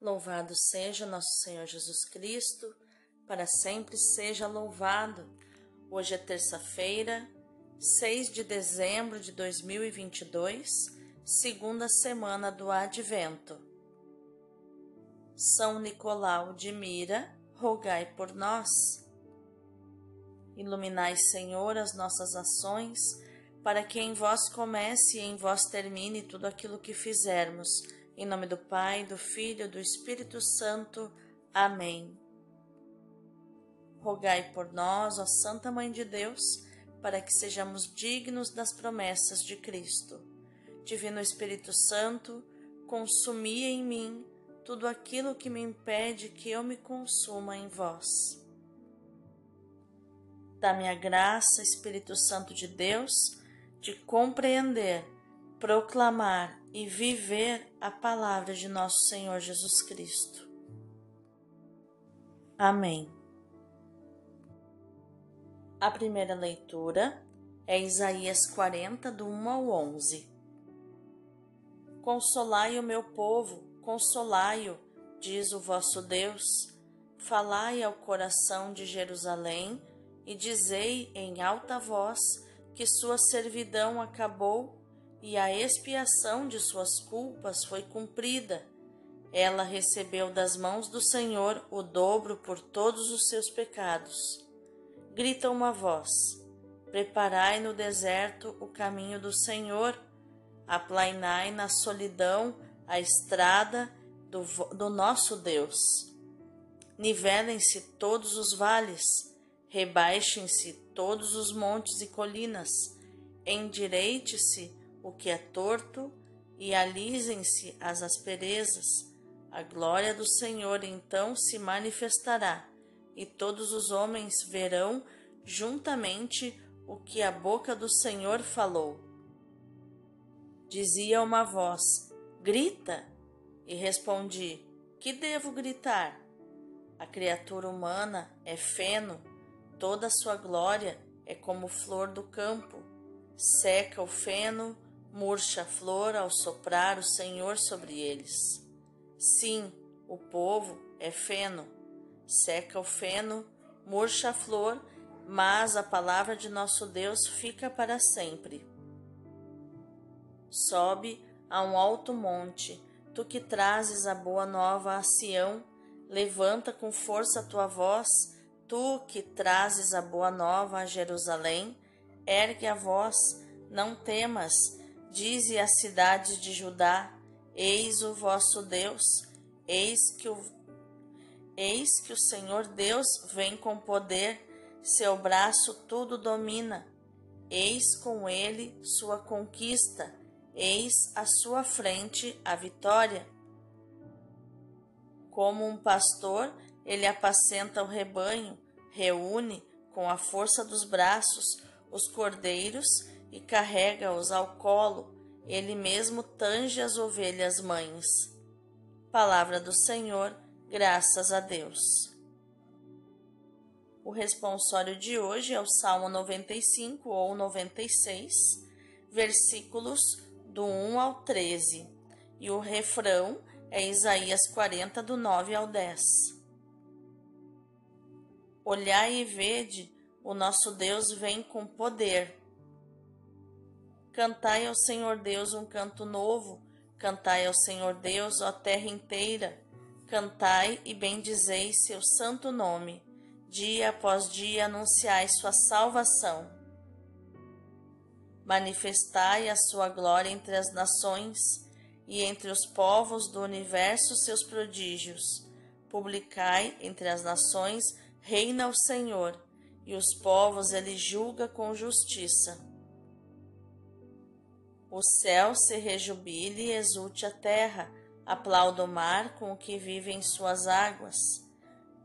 Louvado seja nosso Senhor Jesus Cristo, para sempre seja louvado. Hoje é terça-feira, 6 de dezembro de 2022, segunda semana do Advento. São Nicolau de Mira, rogai por nós. Iluminai, Senhor, as nossas ações, para que em vós comece e em vós termine tudo aquilo que fizermos em nome do Pai, do Filho e do Espírito Santo. Amém. Rogai por nós, ó Santa Mãe de Deus, para que sejamos dignos das promessas de Cristo. Divino Espírito Santo, consumi em mim tudo aquilo que me impede que eu me consuma em vós. Dá-me a graça, Espírito Santo de Deus, de compreender proclamar e viver a palavra de nosso Senhor Jesus Cristo. Amém. A primeira leitura é Isaías 40, do 1 ao 11. Consolai o meu povo, consolai-o, diz o vosso Deus. Falai ao coração de Jerusalém e dizei em alta voz que sua servidão acabou e a expiação de suas culpas foi cumprida. Ela recebeu das mãos do Senhor o dobro por todos os seus pecados. Grita uma voz: Preparai no deserto o caminho do Senhor, aplainai na solidão a estrada do, do nosso Deus. Nivelem-se todos os vales, rebaixem-se todos os montes e colinas, endireite-se o que é torto e alisem-se as asperezas. A glória do Senhor então se manifestará, e todos os homens verão juntamente o que a boca do Senhor falou. Dizia uma voz: Grita! E respondi: Que devo gritar? A criatura humana é feno, toda sua glória é como flor do campo. Seca o feno, murcha a flor ao soprar o Senhor sobre eles. Sim, o povo é feno, seca o feno, murcha a flor, mas a palavra de nosso Deus fica para sempre. Sobe a um alto monte, tu que trazes a boa nova a Sião, levanta com força a tua voz, tu que trazes a boa nova a Jerusalém, ergue a voz, não temas, Dize às cidades de Judá: Eis o vosso Deus, eis que o, eis que o Senhor Deus vem com poder, seu braço tudo domina. Eis com ele sua conquista, eis à sua frente a vitória. Como um pastor, ele apacenta o rebanho, reúne com a força dos braços os cordeiros e carrega-os ao colo, ele mesmo tange as ovelhas mães. Palavra do Senhor, graças a Deus. O responsório de hoje é o Salmo 95 ou 96, versículos do 1 ao 13, e o refrão é Isaías 40, do 9 ao 10. Olhai e vede, o nosso Deus vem com poder Cantai ao Senhor Deus um canto novo, cantai ao Senhor Deus, ó terra inteira. Cantai e bendizei seu santo nome. Dia após dia anunciai sua salvação. Manifestai a sua glória entre as nações e entre os povos do universo seus prodígios. Publicai entre as nações, reina o Senhor, e os povos ele julga com justiça. O céu se rejubile e exulte a terra, aplauda o mar com o que vive em suas águas.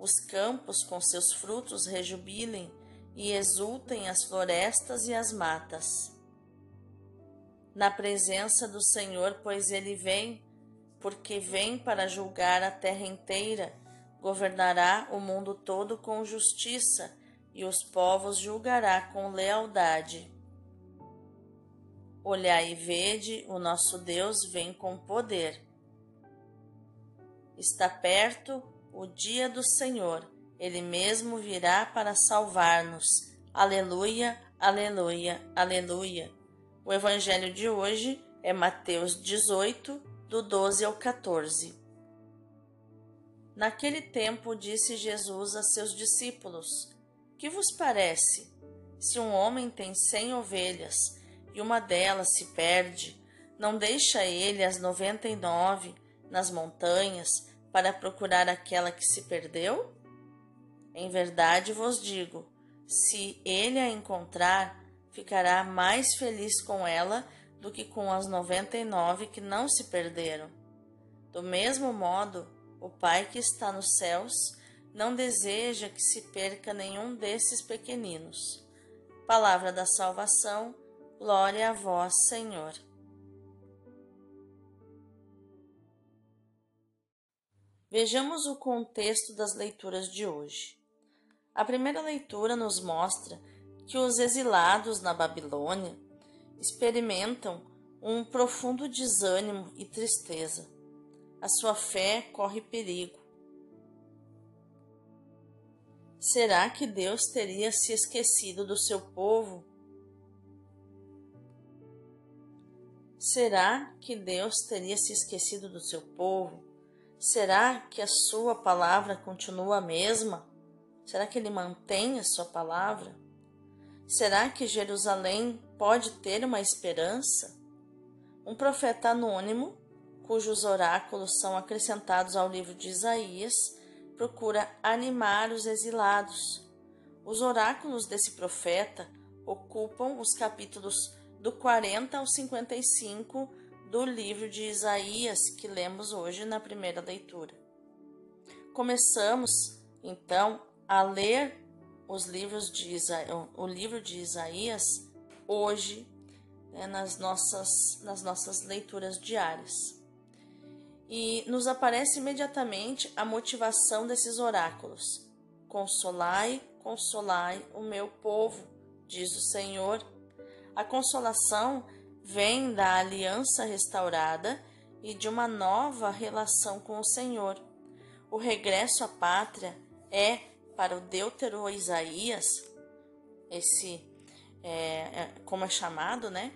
Os campos com seus frutos rejubilem e exultem as florestas e as matas. Na presença do Senhor, pois ele vem, porque vem para julgar a terra inteira, governará o mundo todo com justiça e os povos julgará com lealdade. Olhai e vede, o nosso Deus vem com poder. Está perto o dia do Senhor. Ele mesmo virá para salvar-nos. Aleluia, aleluia, aleluia. O evangelho de hoje é Mateus 18, do 12 ao 14. Naquele tempo disse Jesus a seus discípulos: Que vos parece? Se um homem tem cem ovelhas e uma delas se perde, não deixa ele as noventa e nove nas montanhas para procurar aquela que se perdeu? Em verdade vos digo: se ele a encontrar, ficará mais feliz com ela do que com as noventa e nove que não se perderam. Do mesmo modo, o Pai que está nos céus não deseja que se perca nenhum desses pequeninos. Palavra da salvação, glória a vós, Senhor. Vejamos o contexto das leituras de hoje. A primeira leitura nos mostra que os exilados na Babilônia experimentam um profundo desânimo e tristeza a sua fé corre perigo. Será que Deus teria se esquecido do seu povo? Será que Deus teria se esquecido do seu povo? Será que a sua palavra continua a mesma? Será que ele mantém a sua palavra? Será que Jerusalém pode ter uma esperança? Um profeta anônimo cujos oráculos são acrescentados ao livro de Isaías, procura animar os exilados. Os oráculos desse profeta ocupam os capítulos do 40 ao 55 do livro de Isaías que lemos hoje na primeira leitura. Começamos então a ler os livros de Isa... o livro de Isaías hoje né, nas, nossas, nas nossas leituras diárias e nos aparece imediatamente a motivação desses oráculos. Consolai, consolai o meu povo, diz o Senhor. A consolação vem da aliança restaurada e de uma nova relação com o Senhor. O regresso à pátria é, para o Deutero Isaías, esse, é, é, como é chamado, né?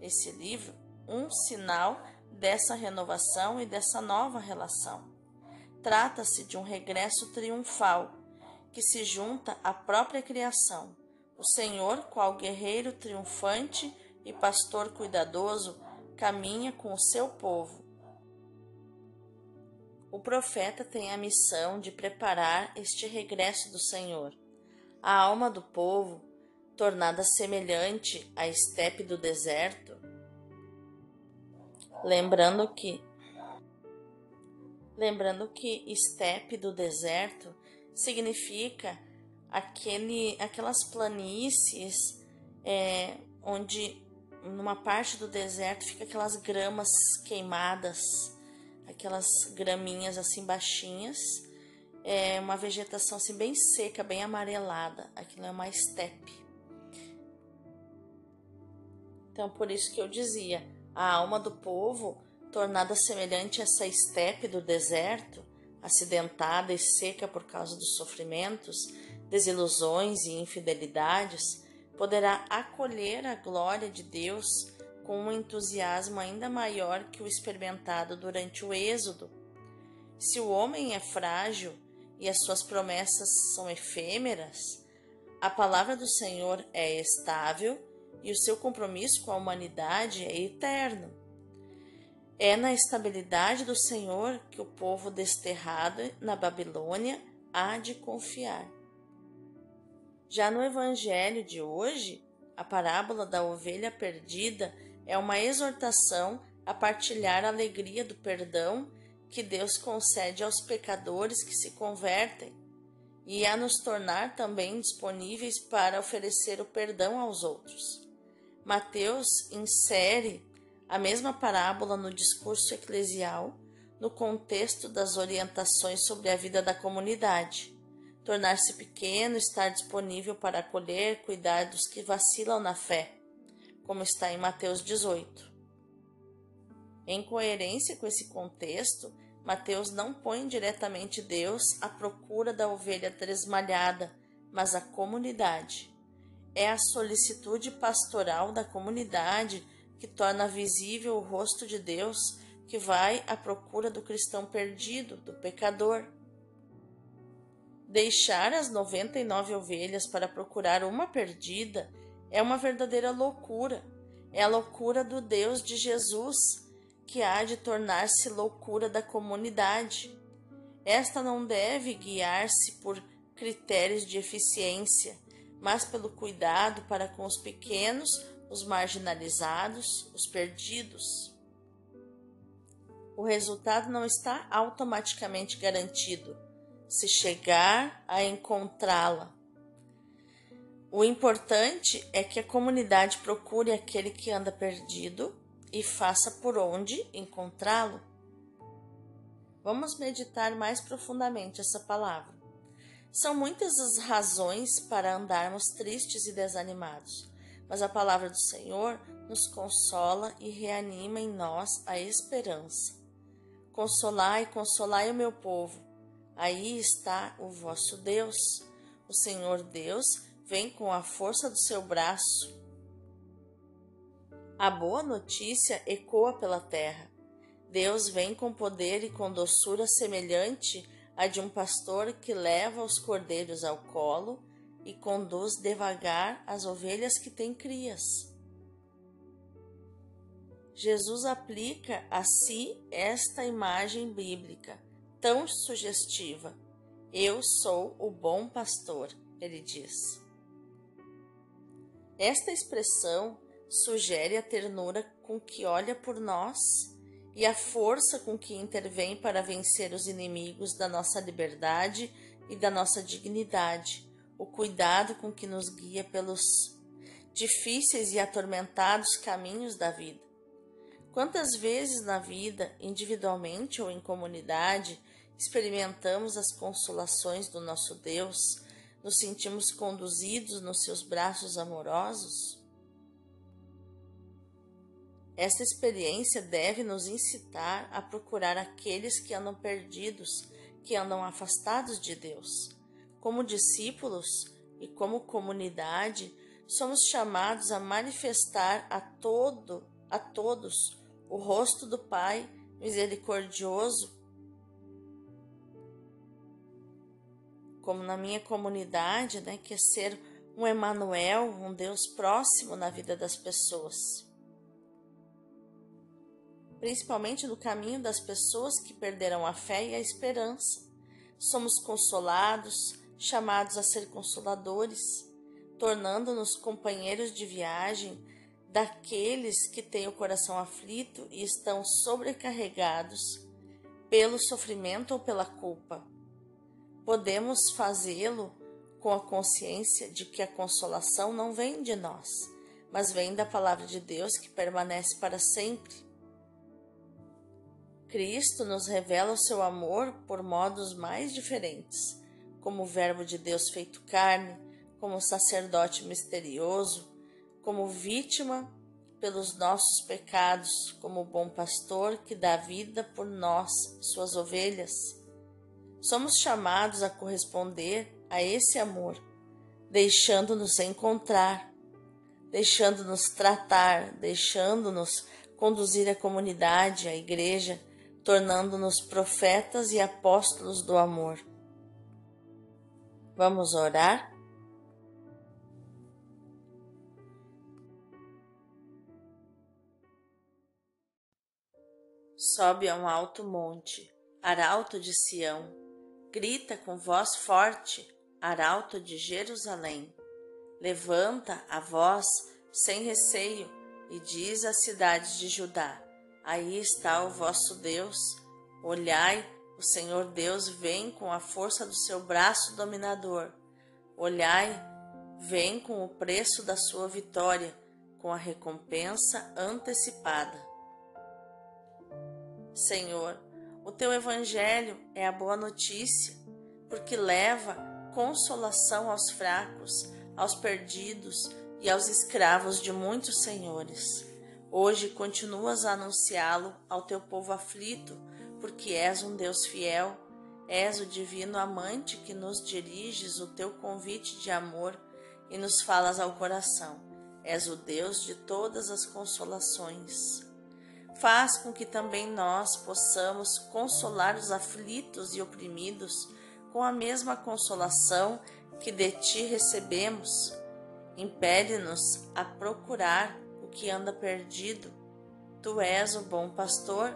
Esse livro, um sinal dessa renovação e dessa nova relação. Trata-se de um regresso triunfal que se junta à própria criação. O Senhor, qual guerreiro triunfante e pastor cuidadoso, caminha com o seu povo. O profeta tem a missão de preparar este regresso do Senhor. A alma do povo, tornada semelhante à estepe do deserto, Lembrando que lembrando que estepe do deserto significa aquele, aquelas planícies é, onde numa parte do deserto fica aquelas gramas queimadas, aquelas graminhas assim baixinhas, é uma vegetação assim bem seca, bem amarelada. Aquilo é uma estepe. Então por isso que eu dizia, a alma do povo, tornada semelhante a essa estepe do deserto, acidentada e seca por causa dos sofrimentos, desilusões e infidelidades, poderá acolher a glória de Deus com um entusiasmo ainda maior que o experimentado durante o Êxodo. Se o homem é frágil e as suas promessas são efêmeras, a palavra do Senhor é estável e o seu compromisso com a humanidade é eterno. É na estabilidade do Senhor que o povo desterrado na Babilônia há de confiar. Já no Evangelho de hoje, a parábola da ovelha perdida é uma exortação a partilhar a alegria do perdão que Deus concede aos pecadores que se convertem e a nos tornar também disponíveis para oferecer o perdão aos outros. Mateus insere a mesma parábola no discurso eclesial no contexto das orientações sobre a vida da comunidade. Tornar-se pequeno, estar disponível para acolher, cuidar dos que vacilam na fé, como está em Mateus 18. Em coerência com esse contexto, Mateus não põe diretamente Deus à procura da ovelha tresmalhada, mas a comunidade. É a solicitude pastoral da comunidade que torna visível o rosto de Deus, que vai à procura do cristão perdido, do pecador. Deixar as 99 ovelhas para procurar uma perdida é uma verdadeira loucura. É a loucura do Deus de Jesus, que há de tornar-se loucura da comunidade. Esta não deve guiar-se por critérios de eficiência, mas pelo cuidado para com os pequenos, os marginalizados, os perdidos. O resultado não está automaticamente garantido se chegar a encontrá-la. O importante é que a comunidade procure aquele que anda perdido e faça por onde encontrá-lo. Vamos meditar mais profundamente essa palavra. São muitas as razões para andarmos tristes e desanimados, mas a palavra do Senhor nos consola e reanima em nós a esperança. Consolai, consolai o meu povo. Aí está o vosso Deus. O Senhor Deus vem com a força do seu braço. A boa notícia ecoa pela terra. Deus vem com poder e com doçura semelhante à de um pastor que leva os cordeiros ao colo e conduz devagar as ovelhas que têm crias. Jesus aplica a si esta imagem bíblica tão sugestiva. Eu sou o bom pastor, ele diz. Esta expressão sugere a ternura com que olha por nós e a força com que intervém para vencer os inimigos da nossa liberdade e da nossa dignidade, o cuidado com que nos guia pelos difíceis e atormentados caminhos da vida. Quantas vezes na vida, individualmente ou em comunidade, experimentamos as consolações do nosso Deus nos sentimos conduzidos nos seus braços amorosos? Esta experiência deve nos incitar a procurar aqueles que andam perdidos, que andam afastados de Deus. Como discípulos e como comunidade, somos chamados a manifestar a todo, a todos, o rosto do Pai misericordioso como na minha comunidade, né, que é ser um Emanuel, um Deus próximo na vida das pessoas. Principalmente no caminho das pessoas que perderam a fé e a esperança. Somos consolados, chamados a ser consoladores, tornando-nos companheiros de viagem daqueles que têm o coração aflito e estão sobrecarregados pelo sofrimento ou pela culpa podemos fazê-lo com a consciência de que a consolação não vem de nós, mas vem da palavra de Deus que permanece para sempre. Cristo nos revela o seu amor por modos mais diferentes, como o Verbo de Deus feito carne, como sacerdote misterioso, como vítima pelos nossos pecados, como bom pastor que dá vida por nós, suas ovelhas somos chamados a corresponder a esse amor, deixando-nos encontrar, deixando-nos tratar, deixando-nos conduzir a comunidade, a igreja, tornando-nos profetas e apóstolos do amor. Vamos orar? Sobe a um alto monte, arauto de Sião Grita com voz forte, arauto de Jerusalém. Levanta a voz sem receio e diz à cidade de Judá: Aí está o vosso Deus. Olhai, o Senhor Deus vem com a força do seu braço dominador. Olhai, vem com o preço da sua vitória, com a recompensa antecipada. Senhor, o teu evangelho é a boa notícia, porque leva consolação aos fracos, aos perdidos e aos escravos de muitos senhores. Hoje continuas a anunciá-lo ao teu povo aflito, porque és um Deus fiel, és o divino amante que nos diriges o teu convite de amor e nos falas ao coração. És o Deus de todas as consolações. Faz com que também nós possamos consolar os aflitos e oprimidos com a mesma consolação que de ti recebemos. Impele-nos a procurar o que anda perdido. Tu és o bom pastor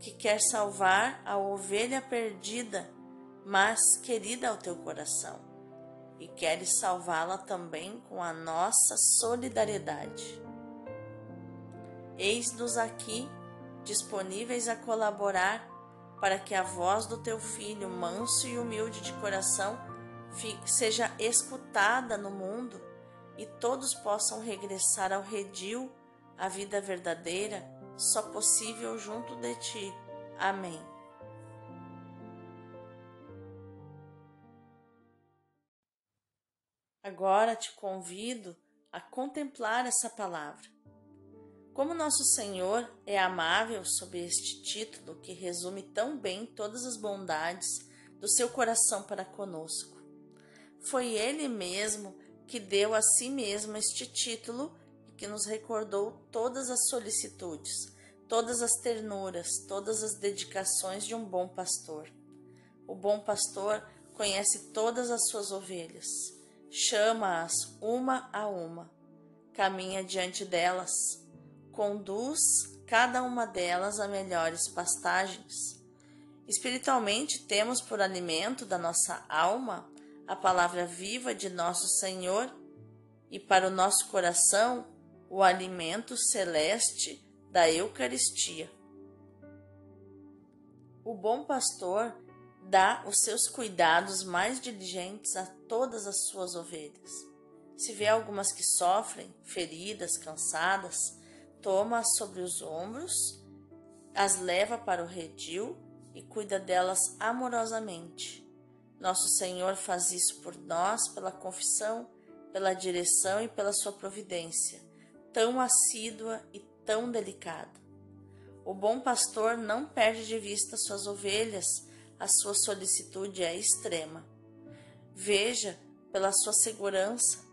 que quer salvar a ovelha perdida, mas querida ao teu coração, e queres salvá-la também com a nossa solidariedade. Eis-nos aqui, disponíveis a colaborar para que a voz do teu filho, manso e humilde de coração, seja escutada no mundo e todos possam regressar ao redil, à vida verdadeira só possível junto de ti. Amém. Agora te convido a contemplar essa palavra. Como nosso Senhor é amável sob este título que resume tão bem todas as bondades do seu coração para conosco. Foi Ele mesmo que deu a si mesmo este título que nos recordou todas as solicitudes, todas as ternuras, todas as dedicações de um bom pastor. O bom pastor conhece todas as suas ovelhas, chama-as uma a uma, caminha diante delas, conduz cada uma delas a melhores pastagens. Espiritualmente, temos por alimento da nossa alma a palavra viva de nosso Senhor e para o nosso coração o alimento celeste da Eucaristia. O bom pastor dá os seus cuidados mais diligentes a todas as suas ovelhas. Se vê algumas que sofrem, feridas, cansadas, toma-as sobre os ombros, as leva para o redil e cuida delas amorosamente. Nosso Senhor faz isso por nós pela confissão, pela direção e pela sua providência tão assídua e tão delicada. O bom pastor não perde de vista suas ovelhas, a sua solicitude é extrema. Veja pela sua segurança.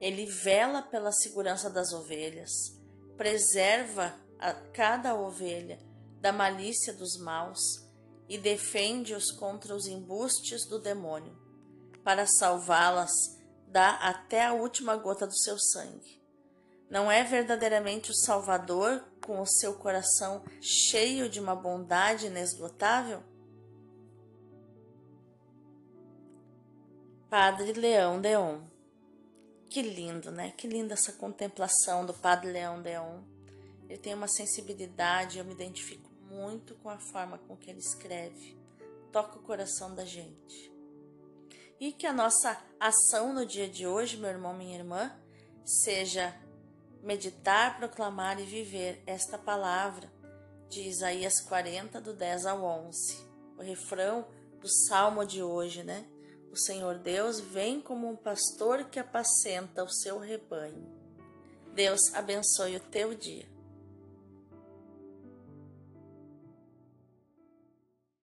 Ele vela pela segurança das ovelhas, preserva a cada ovelha da malícia dos maus e defende-os contra os embustes do demônio, para salvá-las dá até a última gota do seu sangue. Não é verdadeiramente o Salvador com o seu coração cheio de uma bondade inesgotável? Padre Leão Deon. Que lindo, né? Que linda essa contemplação do Padre Leão Deon. Ele tem uma sensibilidade, eu me identifico muito com a forma com que ele escreve. Toca o coração da gente e que a nossa ação no dia de hoje, meu irmão, minha irmã, seja meditar, proclamar e viver esta palavra de Isaías 40, do 10 ao 11. O refrão do salmo de hoje, né? O Senhor Deus vem como um pastor que apacenta o seu rebanho. Deus abençoe o teu dia.